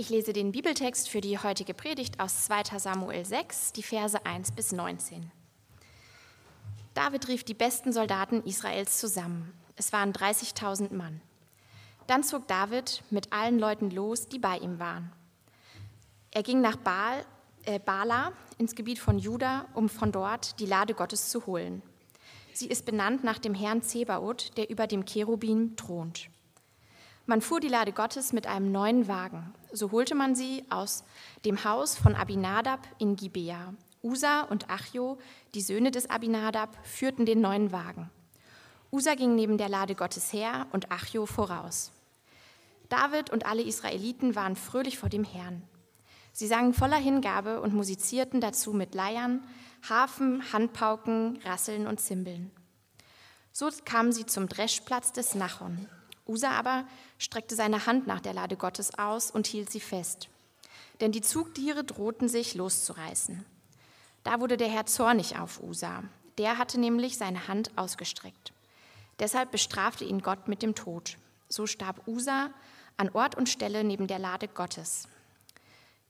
Ich lese den Bibeltext für die heutige Predigt aus 2 Samuel 6, die Verse 1 bis 19. David rief die besten Soldaten Israels zusammen. Es waren 30.000 Mann. Dann zog David mit allen Leuten los, die bei ihm waren. Er ging nach Baal, äh, Bala ins Gebiet von Juda, um von dort die Lade Gottes zu holen. Sie ist benannt nach dem Herrn Zebaoth, der über dem Cherubim thront. Man fuhr die Lade Gottes mit einem neuen Wagen. So holte man sie aus dem Haus von Abinadab in Gibea. Usa und Achjo, die Söhne des Abinadab, führten den neuen Wagen. Usa ging neben der Lade Gottes her und Achjo voraus. David und alle Israeliten waren fröhlich vor dem Herrn. Sie sangen voller Hingabe und musizierten dazu mit Leiern, Harfen, Handpauken, Rasseln und Zimbeln. So kamen sie zum Dreschplatz des Nachon. Usa aber streckte seine Hand nach der Lade Gottes aus und hielt sie fest. Denn die Zugtiere drohten sich loszureißen. Da wurde der Herr zornig auf Usa. Der hatte nämlich seine Hand ausgestreckt. Deshalb bestrafte ihn Gott mit dem Tod. So starb Usa an Ort und Stelle neben der Lade Gottes.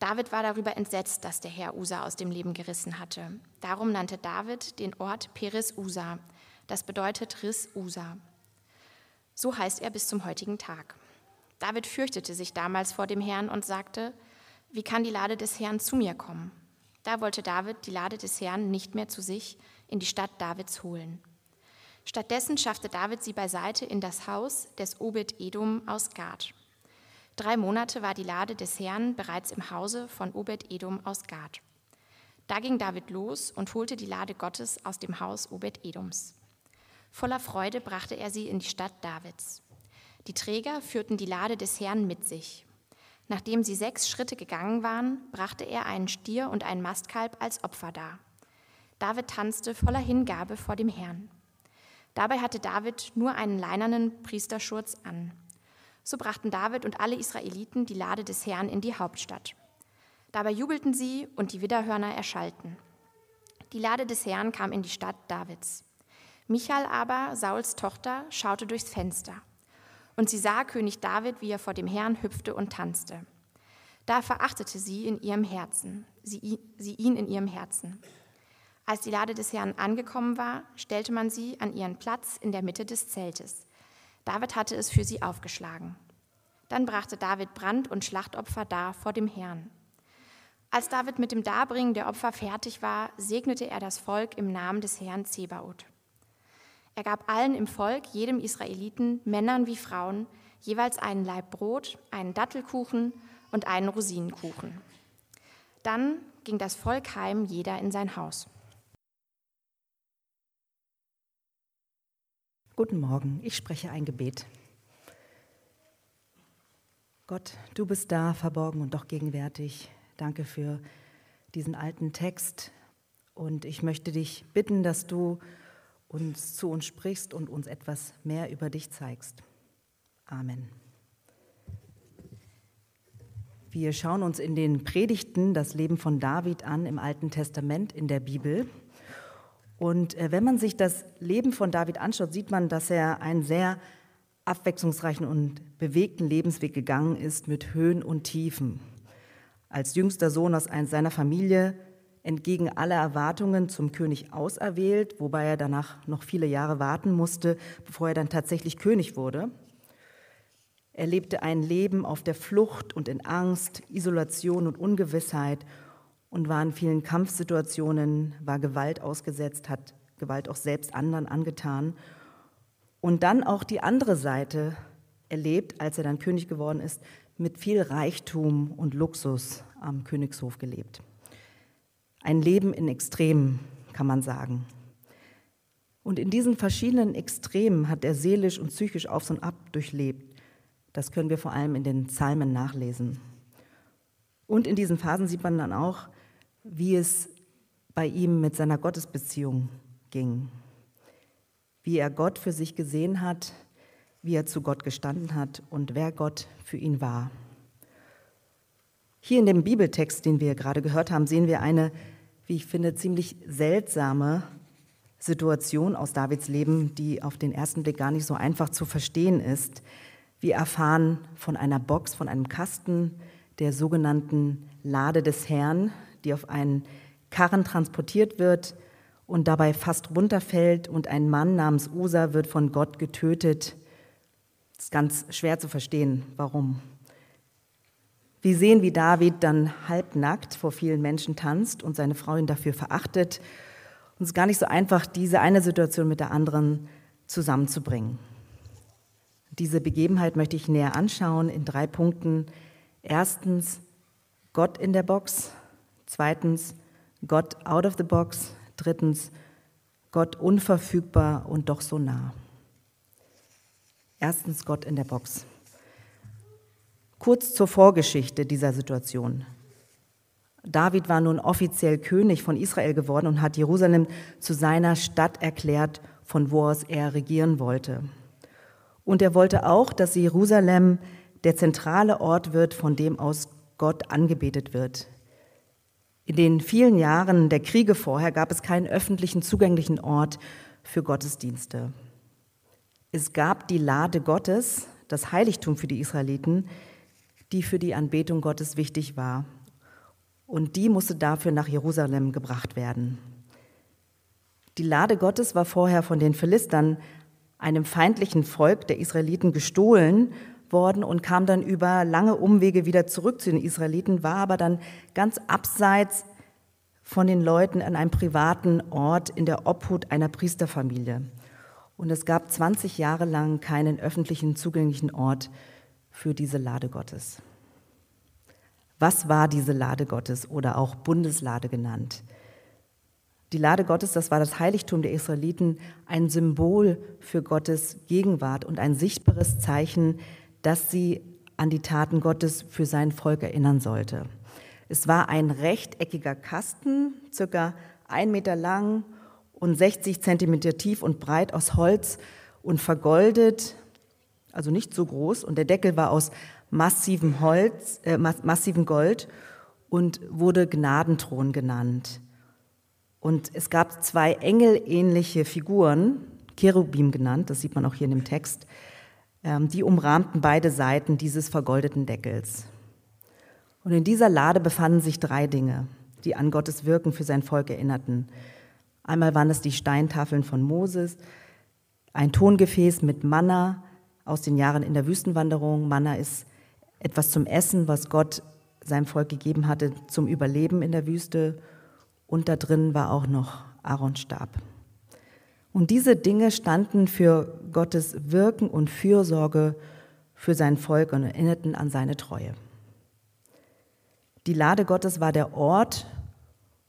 David war darüber entsetzt, dass der Herr Usa aus dem Leben gerissen hatte. Darum nannte David den Ort Peres Usa. Das bedeutet Riss Usa. So heißt er bis zum heutigen Tag. David fürchtete sich damals vor dem Herrn und sagte, wie kann die Lade des Herrn zu mir kommen? Da wollte David die Lade des Herrn nicht mehr zu sich in die Stadt Davids holen. Stattdessen schaffte David sie beiseite in das Haus des Obed-Edom aus Gad. Drei Monate war die Lade des Herrn bereits im Hause von Obed-Edom aus Gad. Da ging David los und holte die Lade Gottes aus dem Haus Obed-Edoms. Voller Freude brachte er sie in die Stadt Davids. Die Träger führten die Lade des Herrn mit sich. Nachdem sie sechs Schritte gegangen waren, brachte er einen Stier und ein Mastkalb als Opfer dar. David tanzte voller Hingabe vor dem Herrn. Dabei hatte David nur einen leinernen Priesterschurz an. So brachten David und alle Israeliten die Lade des Herrn in die Hauptstadt. Dabei jubelten sie und die Widderhörner erschallten. Die Lade des Herrn kam in die Stadt Davids. Michal aber, Sauls Tochter, schaute durchs Fenster. Und sie sah König David, wie er vor dem Herrn hüpfte und tanzte. Da verachtete sie in ihrem Herzen, sie, sie ihn in ihrem Herzen. Als die Lade des Herrn angekommen war, stellte man sie an ihren Platz in der Mitte des Zeltes. David hatte es für sie aufgeschlagen. Dann brachte David Brand- und Schlachtopfer dar vor dem Herrn. Als David mit dem Darbringen der Opfer fertig war, segnete er das Volk im Namen des Herrn Zebaoth. Er gab allen im Volk, jedem Israeliten, Männern wie Frauen, jeweils einen Laib Brot, einen Dattelkuchen und einen Rosinenkuchen. Dann ging das Volk heim, jeder in sein Haus. Guten Morgen, ich spreche ein Gebet. Gott, du bist da, verborgen und doch gegenwärtig. Danke für diesen alten Text. Und ich möchte dich bitten, dass du uns zu uns sprichst und uns etwas mehr über dich zeigst. Amen. Wir schauen uns in den Predigten das Leben von David an im Alten Testament in der Bibel. Und äh, wenn man sich das Leben von David anschaut, sieht man, dass er einen sehr abwechslungsreichen und bewegten Lebensweg gegangen ist mit Höhen und Tiefen. Als jüngster Sohn aus seiner Familie entgegen aller Erwartungen zum König auserwählt, wobei er danach noch viele Jahre warten musste, bevor er dann tatsächlich König wurde. Er lebte ein Leben auf der Flucht und in Angst, Isolation und Ungewissheit und war in vielen Kampfsituationen, war Gewalt ausgesetzt, hat Gewalt auch selbst anderen angetan. Und dann auch die andere Seite erlebt, als er dann König geworden ist, mit viel Reichtum und Luxus am Königshof gelebt. Ein Leben in Extremen, kann man sagen. Und in diesen verschiedenen Extremen hat er seelisch und psychisch aufs und ab durchlebt. Das können wir vor allem in den Psalmen nachlesen. Und in diesen Phasen sieht man dann auch, wie es bei ihm mit seiner Gottesbeziehung ging. Wie er Gott für sich gesehen hat, wie er zu Gott gestanden hat und wer Gott für ihn war. Hier in dem Bibeltext, den wir gerade gehört haben, sehen wir eine, wie ich finde, ziemlich seltsame Situation aus Davids Leben, die auf den ersten Blick gar nicht so einfach zu verstehen ist. Wir erfahren von einer Box, von einem Kasten, der sogenannten Lade des Herrn, die auf einen Karren transportiert wird und dabei fast runterfällt und ein Mann namens Usa wird von Gott getötet. Es ist ganz schwer zu verstehen, warum. Wir sehen, wie David dann halbnackt vor vielen Menschen tanzt und seine Frau ihn dafür verachtet. Und es ist gar nicht so einfach, diese eine Situation mit der anderen zusammenzubringen. Diese Begebenheit möchte ich näher anschauen in drei Punkten. Erstens Gott in der Box, zweitens Gott out of the box, drittens Gott unverfügbar und doch so nah. Erstens Gott in der Box. Kurz zur Vorgeschichte dieser Situation. David war nun offiziell König von Israel geworden und hat Jerusalem zu seiner Stadt erklärt, von wo aus er regieren wollte. Und er wollte auch, dass Jerusalem der zentrale Ort wird, von dem aus Gott angebetet wird. In den vielen Jahren der Kriege vorher gab es keinen öffentlichen zugänglichen Ort für Gottesdienste. Es gab die Lade Gottes, das Heiligtum für die Israeliten, die für die Anbetung Gottes wichtig war. Und die musste dafür nach Jerusalem gebracht werden. Die Lade Gottes war vorher von den Philistern, einem feindlichen Volk der Israeliten, gestohlen worden und kam dann über lange Umwege wieder zurück zu den Israeliten, war aber dann ganz abseits von den Leuten an einem privaten Ort in der Obhut einer Priesterfamilie. Und es gab 20 Jahre lang keinen öffentlichen zugänglichen Ort für diese Lade Gottes. Was war diese Lade Gottes oder auch Bundeslade genannt? Die Lade Gottes, das war das Heiligtum der Israeliten, ein Symbol für Gottes Gegenwart und ein sichtbares Zeichen dass sie an die Taten Gottes für sein Volk erinnern sollte. Es war ein rechteckiger Kasten, circa ein Meter lang und 60 Zentimeter tief und breit aus Holz und vergoldet, also nicht so groß. Und der Deckel war aus massivem Holz, äh, massivem Gold und wurde Gnadenthron genannt. Und es gab zwei engelähnliche Figuren, Cherubim genannt, das sieht man auch hier in dem Text, ähm, die umrahmten beide Seiten dieses vergoldeten Deckels. Und in dieser Lade befanden sich drei Dinge, die an Gottes Wirken für sein Volk erinnerten. Einmal waren es die Steintafeln von Moses, ein Tongefäß mit Manna aus den Jahren in der Wüstenwanderung. Manna ist etwas zum Essen, was Gott seinem Volk gegeben hatte zum Überleben in der Wüste. Und da drin war auch noch Aarons Stab. Und diese Dinge standen für Gottes Wirken und Fürsorge für sein Volk und erinnerten an seine Treue. Die Lade Gottes war der Ort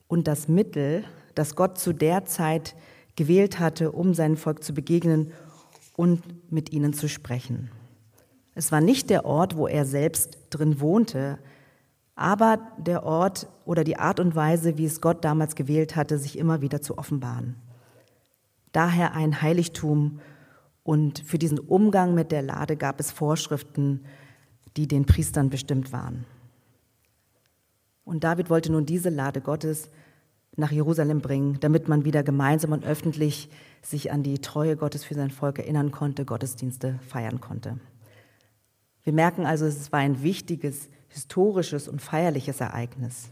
und das Mittel, das Gott zu der Zeit gewählt hatte, um seinem Volk zu begegnen und mit ihnen zu sprechen. Es war nicht der Ort, wo er selbst drin wohnte, aber der Ort oder die Art und Weise, wie es Gott damals gewählt hatte, sich immer wieder zu offenbaren daher ein Heiligtum und für diesen Umgang mit der Lade gab es Vorschriften, die den Priestern bestimmt waren. Und David wollte nun diese Lade Gottes nach Jerusalem bringen, damit man wieder gemeinsam und öffentlich sich an die Treue Gottes für sein Volk erinnern konnte, Gottesdienste feiern konnte. Wir merken also, es war ein wichtiges, historisches und feierliches Ereignis.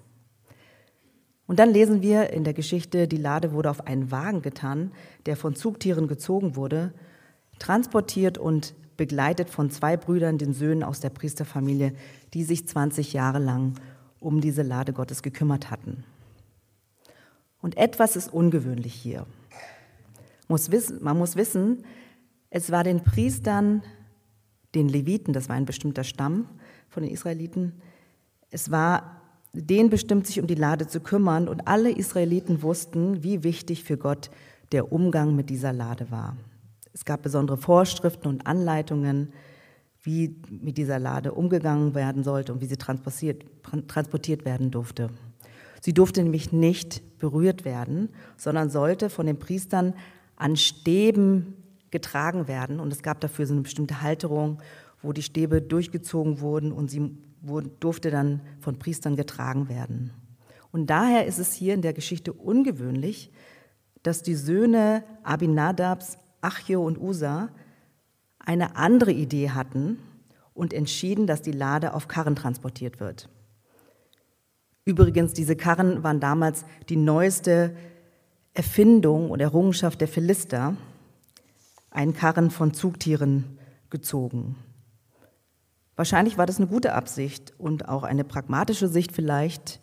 Und dann lesen wir in der Geschichte, die Lade wurde auf einen Wagen getan, der von Zugtieren gezogen wurde, transportiert und begleitet von zwei Brüdern, den Söhnen aus der Priesterfamilie, die sich 20 Jahre lang um diese Lade Gottes gekümmert hatten. Und etwas ist ungewöhnlich hier. man muss wissen, es war den Priestern, den Leviten, das war ein bestimmter Stamm von den Israeliten, es war den bestimmt, sich um die Lade zu kümmern. Und alle Israeliten wussten, wie wichtig für Gott der Umgang mit dieser Lade war. Es gab besondere Vorschriften und Anleitungen, wie mit dieser Lade umgegangen werden sollte und wie sie transportiert, transportiert werden durfte. Sie durfte nämlich nicht berührt werden, sondern sollte von den Priestern an Stäben getragen werden. Und es gab dafür so eine bestimmte Halterung, wo die Stäbe durchgezogen wurden und sie durfte dann von Priestern getragen werden. Und daher ist es hier in der Geschichte ungewöhnlich, dass die Söhne Abinadabs, Achio und Usa eine andere Idee hatten und entschieden, dass die Lade auf Karren transportiert wird. Übrigens, diese Karren waren damals die neueste Erfindung und Errungenschaft der Philister, ein Karren von Zugtieren gezogen. Wahrscheinlich war das eine gute Absicht und auch eine pragmatische Sicht vielleicht,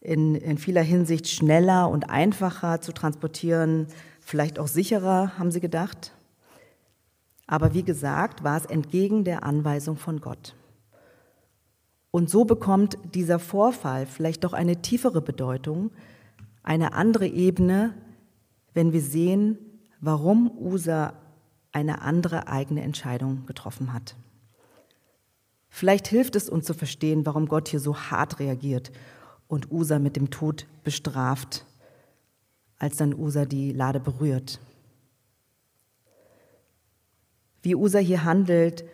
in, in vieler Hinsicht schneller und einfacher zu transportieren, vielleicht auch sicherer, haben sie gedacht. Aber wie gesagt, war es entgegen der Anweisung von Gott. Und so bekommt dieser Vorfall vielleicht doch eine tiefere Bedeutung, eine andere Ebene, wenn wir sehen, warum Usa eine andere eigene Entscheidung getroffen hat. Vielleicht hilft es uns zu verstehen, warum Gott hier so hart reagiert und Usa mit dem Tod bestraft, als dann Usa die Lade berührt. Wie Usa hier handelt,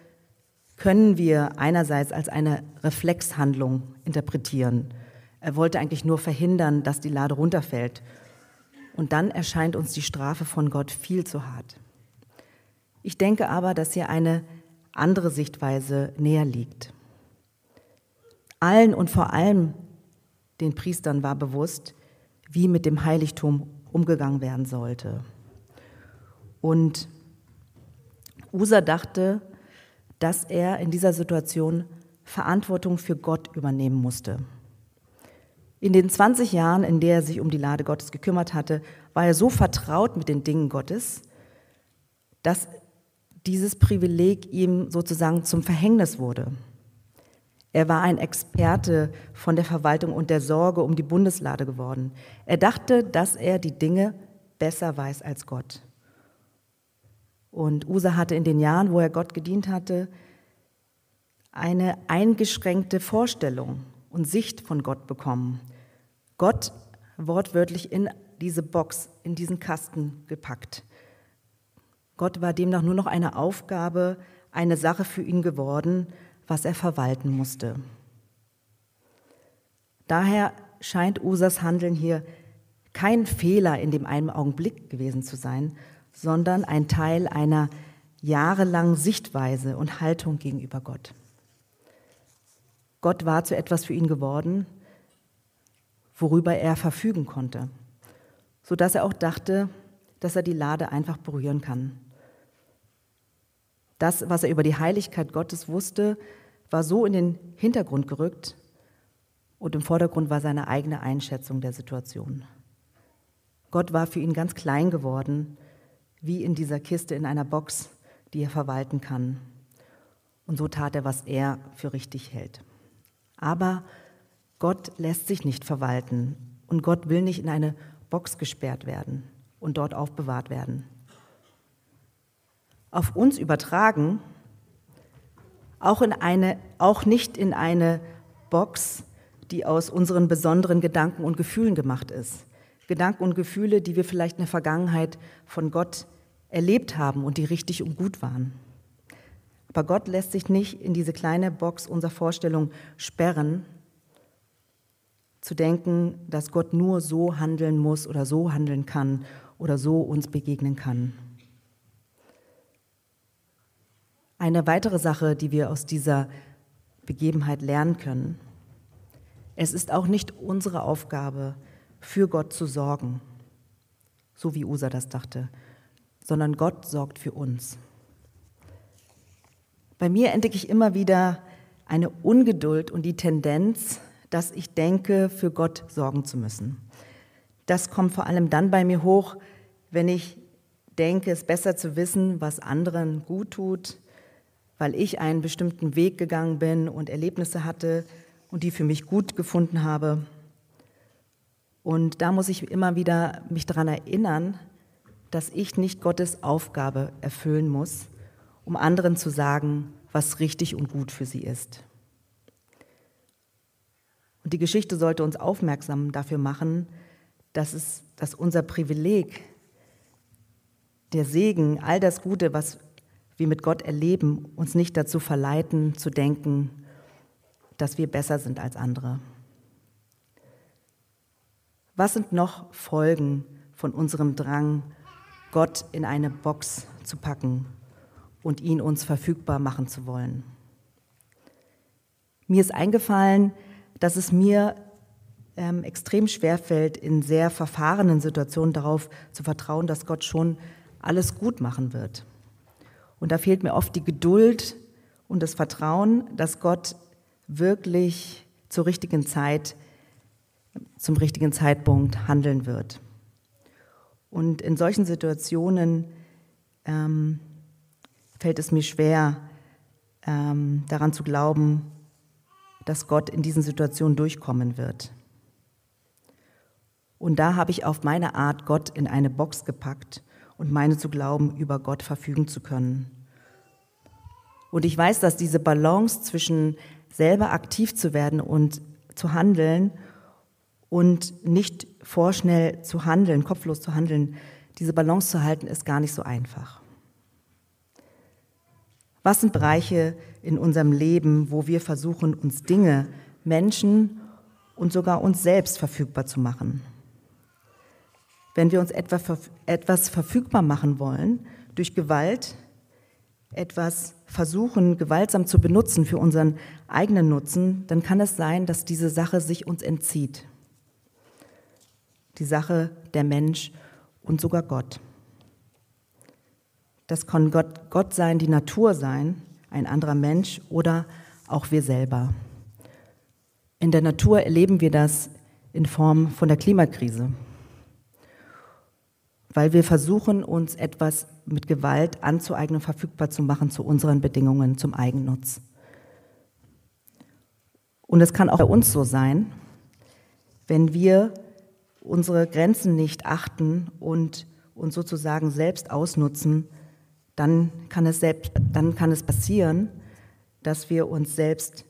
können wir einerseits als eine Reflexhandlung interpretieren. Er wollte eigentlich nur verhindern, dass die Lade runterfällt. Und dann erscheint uns die Strafe von Gott viel zu hart. Ich denke aber, dass hier eine andere Sichtweise näher liegt. Allen und vor allem den Priestern war bewusst, wie mit dem Heiligtum umgegangen werden sollte. Und Usa dachte, dass er in dieser Situation Verantwortung für Gott übernehmen musste. In den 20 Jahren, in der er sich um die Lade Gottes gekümmert hatte, war er so vertraut mit den Dingen Gottes, dass dieses Privileg ihm sozusagen zum Verhängnis wurde. Er war ein Experte von der Verwaltung und der Sorge um die Bundeslade geworden. Er dachte, dass er die Dinge besser weiß als Gott. Und Usa hatte in den Jahren, wo er Gott gedient hatte, eine eingeschränkte Vorstellung und Sicht von Gott bekommen. Gott wortwörtlich in diese Box, in diesen Kasten gepackt. Gott war demnach nur noch eine Aufgabe, eine Sache für ihn geworden, was er verwalten musste. Daher scheint Usas Handeln hier kein Fehler in dem einen Augenblick gewesen zu sein, sondern ein Teil einer jahrelangen Sichtweise und Haltung gegenüber Gott. Gott war zu etwas für ihn geworden, worüber er verfügen konnte, sodass er auch dachte, dass er die Lade einfach berühren kann. Das, was er über die Heiligkeit Gottes wusste, war so in den Hintergrund gerückt und im Vordergrund war seine eigene Einschätzung der Situation. Gott war für ihn ganz klein geworden wie in dieser Kiste in einer Box, die er verwalten kann. Und so tat er, was er für richtig hält. Aber Gott lässt sich nicht verwalten und Gott will nicht in eine Box gesperrt werden und dort aufbewahrt werden. Auf uns übertragen, auch, in eine, auch nicht in eine Box, die aus unseren besonderen Gedanken und Gefühlen gemacht ist. Gedanken und Gefühle, die wir vielleicht in der Vergangenheit von Gott erlebt haben und die richtig und gut waren. Aber Gott lässt sich nicht in diese kleine Box unserer Vorstellung sperren, zu denken, dass Gott nur so handeln muss oder so handeln kann oder so uns begegnen kann. Eine weitere Sache, die wir aus dieser Begebenheit lernen können. Es ist auch nicht unsere Aufgabe, für Gott zu sorgen, so wie Usa das dachte, sondern Gott sorgt für uns. Bei mir entdecke ich immer wieder eine Ungeduld und die Tendenz, dass ich denke, für Gott sorgen zu müssen. Das kommt vor allem dann bei mir hoch, wenn ich denke, es besser zu wissen, was anderen gut tut, weil ich einen bestimmten Weg gegangen bin und Erlebnisse hatte und die für mich gut gefunden habe und da muss ich immer wieder mich daran erinnern, dass ich nicht Gottes Aufgabe erfüllen muss, um anderen zu sagen, was richtig und gut für sie ist. Und die Geschichte sollte uns aufmerksam dafür machen, dass, es, dass unser Privileg, der Segen, all das Gute, was wir mit Gott erleben, uns nicht dazu verleiten, zu denken, dass wir besser sind als andere. Was sind noch Folgen von unserem Drang, Gott in eine Box zu packen und ihn uns verfügbar machen zu wollen? Mir ist eingefallen, dass es mir ähm, extrem schwerfällt, in sehr verfahrenen Situationen darauf zu vertrauen, dass Gott schon alles gut machen wird. Und da fehlt mir oft die Geduld und das Vertrauen, dass Gott wirklich zur richtigen Zeit, zum richtigen Zeitpunkt handeln wird. Und in solchen Situationen ähm, fällt es mir schwer, ähm, daran zu glauben, dass Gott in diesen Situationen durchkommen wird. Und da habe ich auf meine Art Gott in eine Box gepackt und meine zu glauben, über Gott verfügen zu können. Und ich weiß, dass diese Balance zwischen selber aktiv zu werden und zu handeln und nicht vorschnell zu handeln, kopflos zu handeln, diese Balance zu halten, ist gar nicht so einfach. Was sind Bereiche in unserem Leben, wo wir versuchen, uns Dinge, Menschen und sogar uns selbst verfügbar zu machen? Wenn wir uns etwas verfügbar machen wollen durch Gewalt, etwas versuchen, gewaltsam zu benutzen für unseren eigenen Nutzen, dann kann es sein, dass diese Sache sich uns entzieht. Die Sache der Mensch und sogar Gott. Das kann Gott, Gott sein, die Natur sein, ein anderer Mensch oder auch wir selber. In der Natur erleben wir das in Form von der Klimakrise weil wir versuchen, uns etwas mit Gewalt anzueignen, verfügbar zu machen zu unseren Bedingungen, zum Eigennutz. Und es kann auch bei uns so sein, wenn wir unsere Grenzen nicht achten und uns sozusagen selbst ausnutzen, dann kann es, selbst, dann kann es passieren, dass wir uns selbst,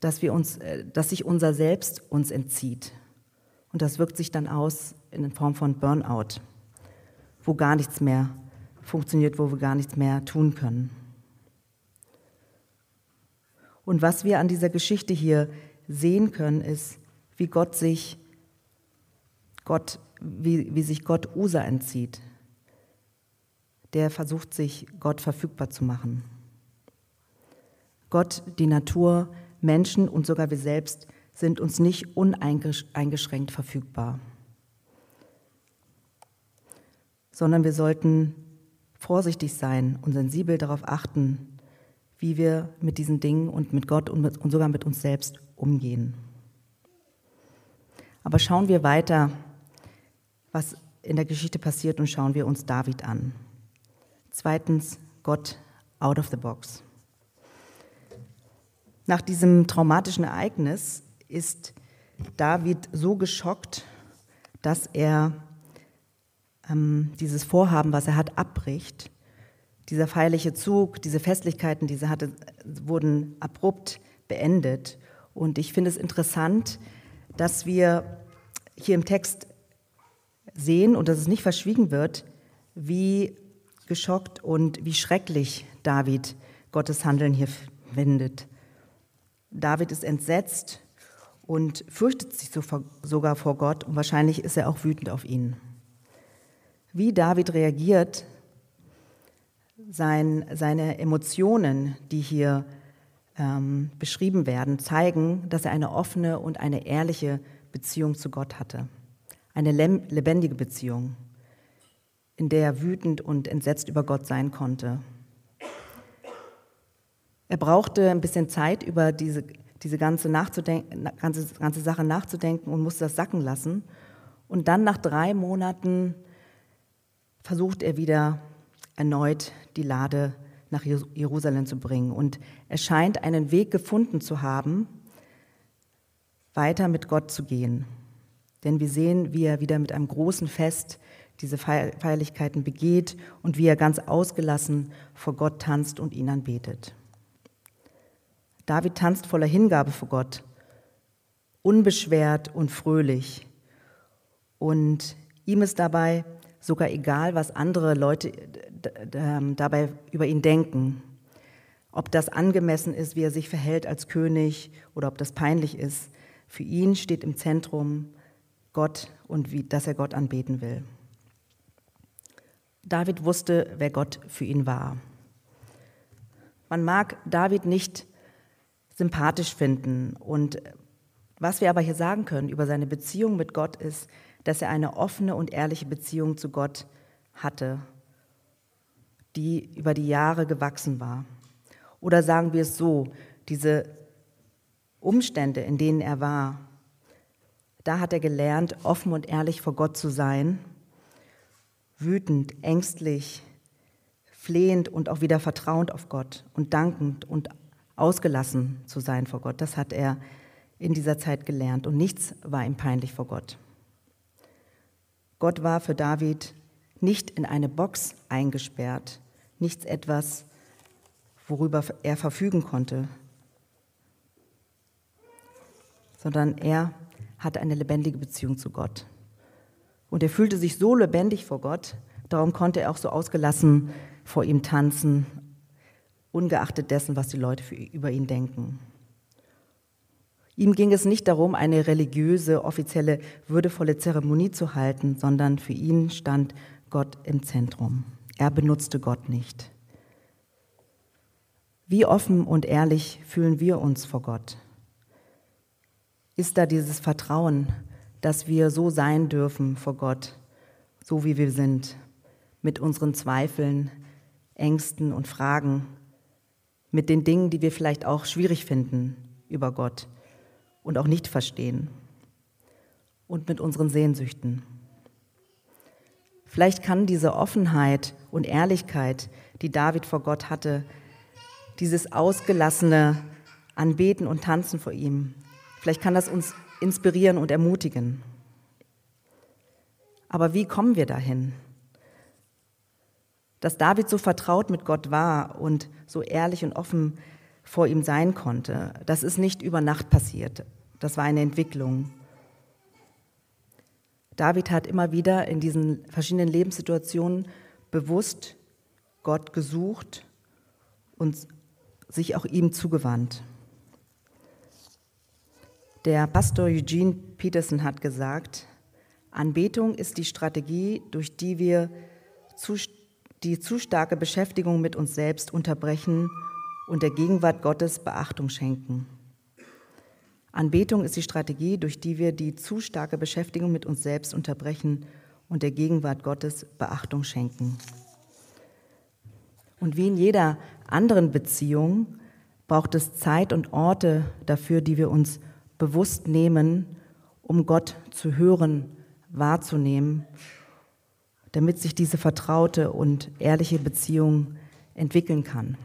dass wir uns, äh, dass sich unser Selbst uns entzieht. Und das wirkt sich dann aus in Form von Burnout wo gar nichts mehr funktioniert, wo wir gar nichts mehr tun können. Und was wir an dieser Geschichte hier sehen können, ist, wie Gott sich, Gott, wie, wie sich Gott Usa entzieht. Der versucht sich Gott verfügbar zu machen. Gott, die Natur, Menschen und sogar wir selbst sind uns nicht uneingeschränkt verfügbar. sondern wir sollten vorsichtig sein und sensibel darauf achten, wie wir mit diesen Dingen und mit Gott und, mit, und sogar mit uns selbst umgehen. Aber schauen wir weiter, was in der Geschichte passiert und schauen wir uns David an. Zweitens, Gott out of the box. Nach diesem traumatischen Ereignis ist David so geschockt, dass er ähm, dieses Vorhaben, was er hat, abbricht. Dieser feierliche Zug, diese Festlichkeiten, die er hatte, wurden abrupt beendet. Und ich finde es interessant, dass wir hier im Text sehen und dass es nicht verschwiegen wird, wie geschockt und wie schrecklich David Gottes Handeln hier findet. David ist entsetzt und fürchtet sich sogar vor Gott und wahrscheinlich ist er auch wütend auf ihn. Wie David reagiert, sein, seine Emotionen, die hier ähm, beschrieben werden, zeigen, dass er eine offene und eine ehrliche Beziehung zu Gott hatte. Eine lebendige Beziehung, in der er wütend und entsetzt über Gott sein konnte. Er brauchte ein bisschen Zeit, über diese, diese ganze, ganze, ganze Sache nachzudenken und musste das sacken lassen. Und dann nach drei Monaten versucht er wieder erneut die Lade nach Jerusalem zu bringen. Und er scheint einen Weg gefunden zu haben, weiter mit Gott zu gehen. Denn wir sehen, wie er wieder mit einem großen Fest diese Feierlichkeiten begeht und wie er ganz ausgelassen vor Gott tanzt und ihn anbetet. David tanzt voller Hingabe vor Gott, unbeschwert und fröhlich. Und ihm ist dabei sogar egal, was andere Leute ähm, dabei über ihn denken. Ob das angemessen ist, wie er sich verhält als König oder ob das peinlich ist. Für ihn steht im Zentrum Gott und wie, dass er Gott anbeten will. David wusste, wer Gott für ihn war. Man mag David nicht sympathisch finden. Und was wir aber hier sagen können über seine Beziehung mit Gott ist, dass er eine offene und ehrliche Beziehung zu Gott hatte, die über die Jahre gewachsen war. Oder sagen wir es so, diese Umstände, in denen er war, da hat er gelernt, offen und ehrlich vor Gott zu sein, wütend, ängstlich, flehend und auch wieder vertrauend auf Gott und dankend und ausgelassen zu sein vor Gott. Das hat er in dieser Zeit gelernt und nichts war ihm peinlich vor Gott. Gott war für David nicht in eine Box eingesperrt, nichts etwas, worüber er verfügen konnte, sondern er hatte eine lebendige Beziehung zu Gott. Und er fühlte sich so lebendig vor Gott, darum konnte er auch so ausgelassen vor ihm tanzen, ungeachtet dessen, was die Leute für, über ihn denken. Ihm ging es nicht darum, eine religiöse, offizielle, würdevolle Zeremonie zu halten, sondern für ihn stand Gott im Zentrum. Er benutzte Gott nicht. Wie offen und ehrlich fühlen wir uns vor Gott? Ist da dieses Vertrauen, dass wir so sein dürfen vor Gott, so wie wir sind, mit unseren Zweifeln, Ängsten und Fragen, mit den Dingen, die wir vielleicht auch schwierig finden über Gott und auch nicht verstehen und mit unseren Sehnsüchten. Vielleicht kann diese Offenheit und Ehrlichkeit, die David vor Gott hatte, dieses ausgelassene Anbeten und Tanzen vor ihm, vielleicht kann das uns inspirieren und ermutigen. Aber wie kommen wir dahin? Dass David so vertraut mit Gott war und so ehrlich und offen vor ihm sein konnte, das ist nicht über Nacht passiert. Das war eine Entwicklung. David hat immer wieder in diesen verschiedenen Lebenssituationen bewusst Gott gesucht und sich auch ihm zugewandt. Der Pastor Eugene Peterson hat gesagt, Anbetung ist die Strategie, durch die wir zu, die zu starke Beschäftigung mit uns selbst unterbrechen und der Gegenwart Gottes Beachtung schenken. Anbetung ist die Strategie, durch die wir die zu starke Beschäftigung mit uns selbst unterbrechen und der Gegenwart Gottes Beachtung schenken. Und wie in jeder anderen Beziehung braucht es Zeit und Orte dafür, die wir uns bewusst nehmen, um Gott zu hören, wahrzunehmen, damit sich diese vertraute und ehrliche Beziehung entwickeln kann.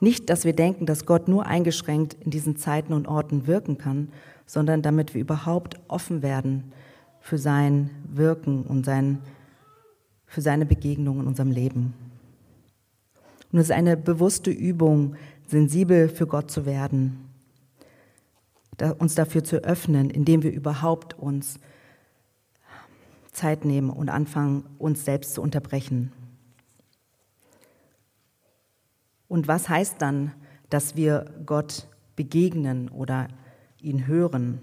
Nicht, dass wir denken, dass Gott nur eingeschränkt in diesen Zeiten und Orten wirken kann, sondern damit wir überhaupt offen werden für sein Wirken und sein, für seine Begegnung in unserem Leben. Und es ist eine bewusste Übung, sensibel für Gott zu werden uns dafür zu öffnen, indem wir überhaupt uns Zeit nehmen und anfangen, uns selbst zu unterbrechen. Und was heißt dann, dass wir Gott begegnen oder ihn hören?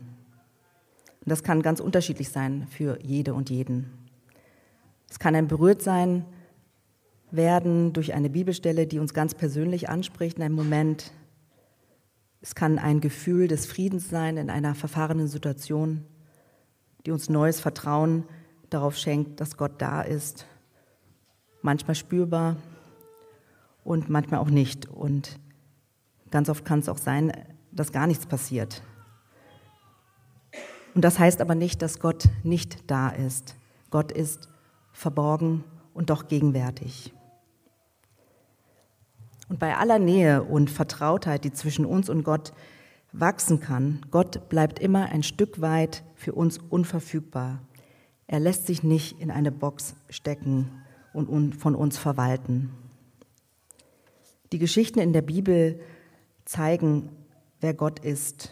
Und das kann ganz unterschiedlich sein für jede und jeden. Es kann ein Berührtsein werden durch eine Bibelstelle, die uns ganz persönlich anspricht in einem Moment, es kann ein Gefühl des Friedens sein in einer verfahrenen Situation, die uns neues Vertrauen darauf schenkt, dass Gott da ist. Manchmal spürbar und manchmal auch nicht. Und ganz oft kann es auch sein, dass gar nichts passiert. Und das heißt aber nicht, dass Gott nicht da ist. Gott ist verborgen und doch gegenwärtig. Und bei aller Nähe und Vertrautheit, die zwischen uns und Gott wachsen kann, Gott bleibt immer ein Stück weit für uns unverfügbar. Er lässt sich nicht in eine Box stecken und von uns verwalten. Die Geschichten in der Bibel zeigen, wer Gott ist.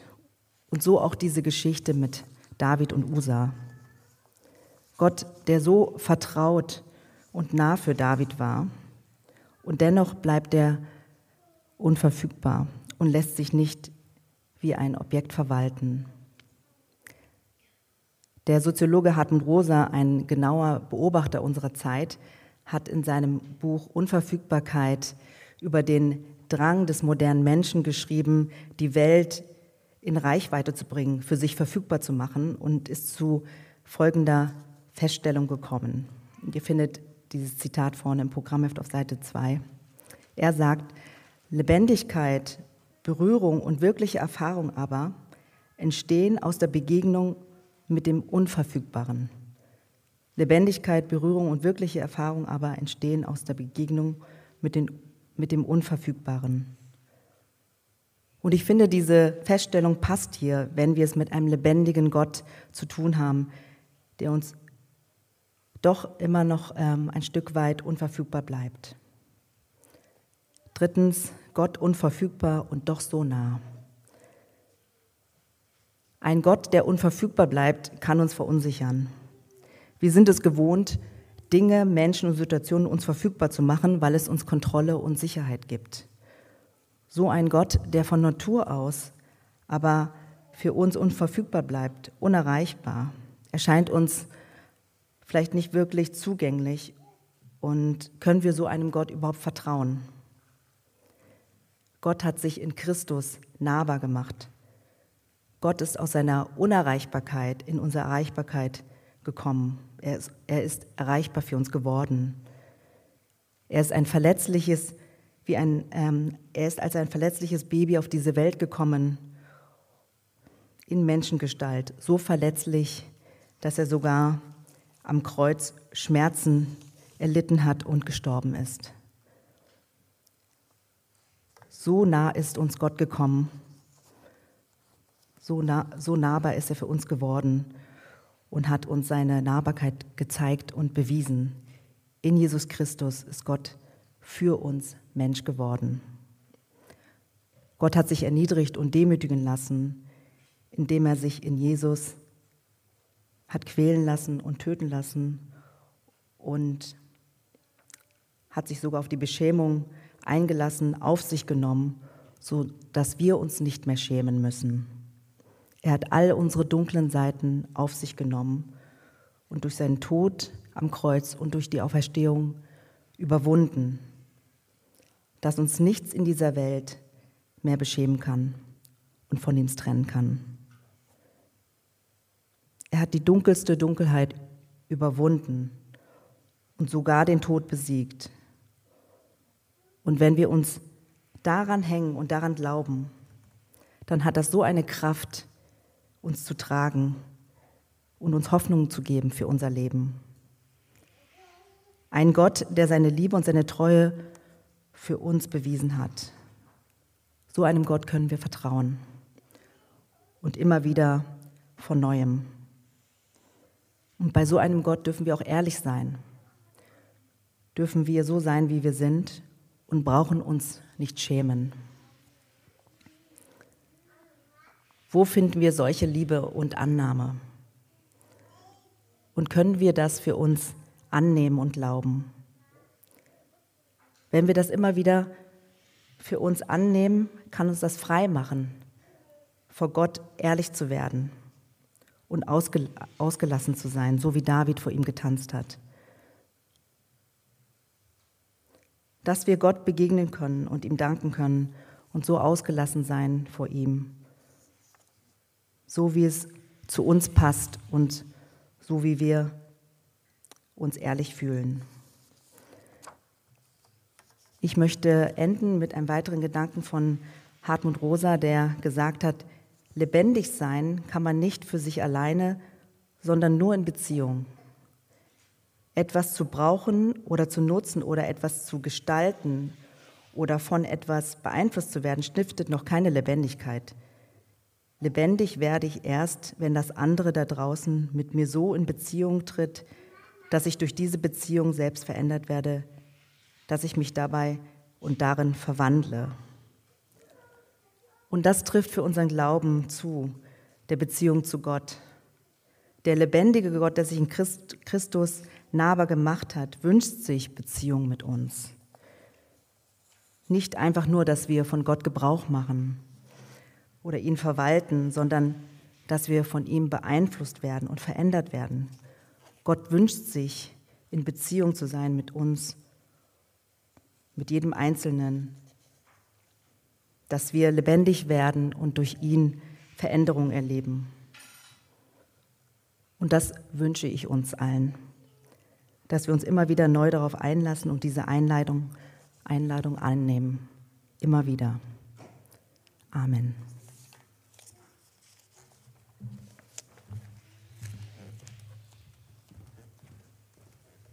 Und so auch diese Geschichte mit David und Usa. Gott, der so vertraut und nah für David war, und dennoch bleibt er unverfügbar und lässt sich nicht wie ein Objekt verwalten. Der Soziologe Hartmut Rosa, ein genauer Beobachter unserer Zeit, hat in seinem Buch Unverfügbarkeit über den Drang des modernen Menschen geschrieben, die Welt in Reichweite zu bringen, für sich verfügbar zu machen und ist zu folgender Feststellung gekommen. ihr findet dieses Zitat vorne im Programmheft auf Seite 2. Er sagt, Lebendigkeit, Berührung und wirkliche Erfahrung aber entstehen aus der Begegnung mit dem Unverfügbaren. Lebendigkeit, Berührung und wirkliche Erfahrung aber entstehen aus der Begegnung mit, den, mit dem Unverfügbaren. Und ich finde, diese Feststellung passt hier, wenn wir es mit einem lebendigen Gott zu tun haben, der uns doch immer noch ähm, ein Stück weit unverfügbar bleibt. Drittens, Gott unverfügbar und doch so nah. Ein Gott, der unverfügbar bleibt, kann uns verunsichern. Wir sind es gewohnt, Dinge, Menschen und Situationen uns verfügbar zu machen, weil es uns Kontrolle und Sicherheit gibt. So ein Gott, der von Natur aus aber für uns unverfügbar bleibt, unerreichbar, erscheint uns vielleicht nicht wirklich zugänglich und können wir so einem Gott überhaupt vertrauen? Gott hat sich in Christus nahbar gemacht. Gott ist aus seiner Unerreichbarkeit in unsere Erreichbarkeit gekommen. Er ist, er ist erreichbar für uns geworden. Er ist ein verletzliches, wie ein, ähm, er ist als ein verletzliches Baby auf diese Welt gekommen, in Menschengestalt, so verletzlich, dass er sogar am Kreuz Schmerzen erlitten hat und gestorben ist. So nah ist uns Gott gekommen, so, nah, so nahbar ist er für uns geworden und hat uns seine Nahbarkeit gezeigt und bewiesen. In Jesus Christus ist Gott für uns Mensch geworden. Gott hat sich erniedrigt und demütigen lassen, indem er sich in Jesus hat quälen lassen und töten lassen und hat sich sogar auf die Beschämung eingelassen, auf sich genommen, so dass wir uns nicht mehr schämen müssen. Er hat all unsere dunklen Seiten auf sich genommen und durch seinen Tod am Kreuz und durch die Auferstehung überwunden, dass uns nichts in dieser Welt mehr beschämen kann und von ihm trennen kann. Er hat die dunkelste Dunkelheit überwunden und sogar den Tod besiegt. Und wenn wir uns daran hängen und daran glauben, dann hat das so eine Kraft, uns zu tragen und uns Hoffnung zu geben für unser Leben. Ein Gott, der seine Liebe und seine Treue für uns bewiesen hat. So einem Gott können wir vertrauen und immer wieder von neuem. Und bei so einem Gott dürfen wir auch ehrlich sein. Dürfen wir so sein, wie wir sind und brauchen uns nicht schämen. Wo finden wir solche Liebe und Annahme? Und können wir das für uns annehmen und glauben? Wenn wir das immer wieder für uns annehmen, kann uns das frei machen, vor Gott ehrlich zu werden und ausgel ausgelassen zu sein, so wie David vor ihm getanzt hat. Dass wir Gott begegnen können und ihm danken können und so ausgelassen sein vor ihm, so wie es zu uns passt und so wie wir uns ehrlich fühlen. Ich möchte enden mit einem weiteren Gedanken von Hartmut Rosa, der gesagt hat, Lebendig sein kann man nicht für sich alleine, sondern nur in Beziehung. Etwas zu brauchen oder zu nutzen oder etwas zu gestalten oder von etwas beeinflusst zu werden, stiftet noch keine Lebendigkeit. Lebendig werde ich erst, wenn das andere da draußen mit mir so in Beziehung tritt, dass ich durch diese Beziehung selbst verändert werde, dass ich mich dabei und darin verwandle. Und das trifft für unseren Glauben zu, der Beziehung zu Gott. Der lebendige Gott, der sich in Christ, Christus nahbar gemacht hat, wünscht sich Beziehung mit uns. Nicht einfach nur, dass wir von Gott Gebrauch machen oder ihn verwalten, sondern dass wir von ihm beeinflusst werden und verändert werden. Gott wünscht sich, in Beziehung zu sein mit uns mit jedem Einzelnen, dass wir lebendig werden und durch ihn Veränderung erleben. Und das wünsche ich uns allen, dass wir uns immer wieder neu darauf einlassen und diese Einladung, Einladung annehmen. Immer wieder. Amen.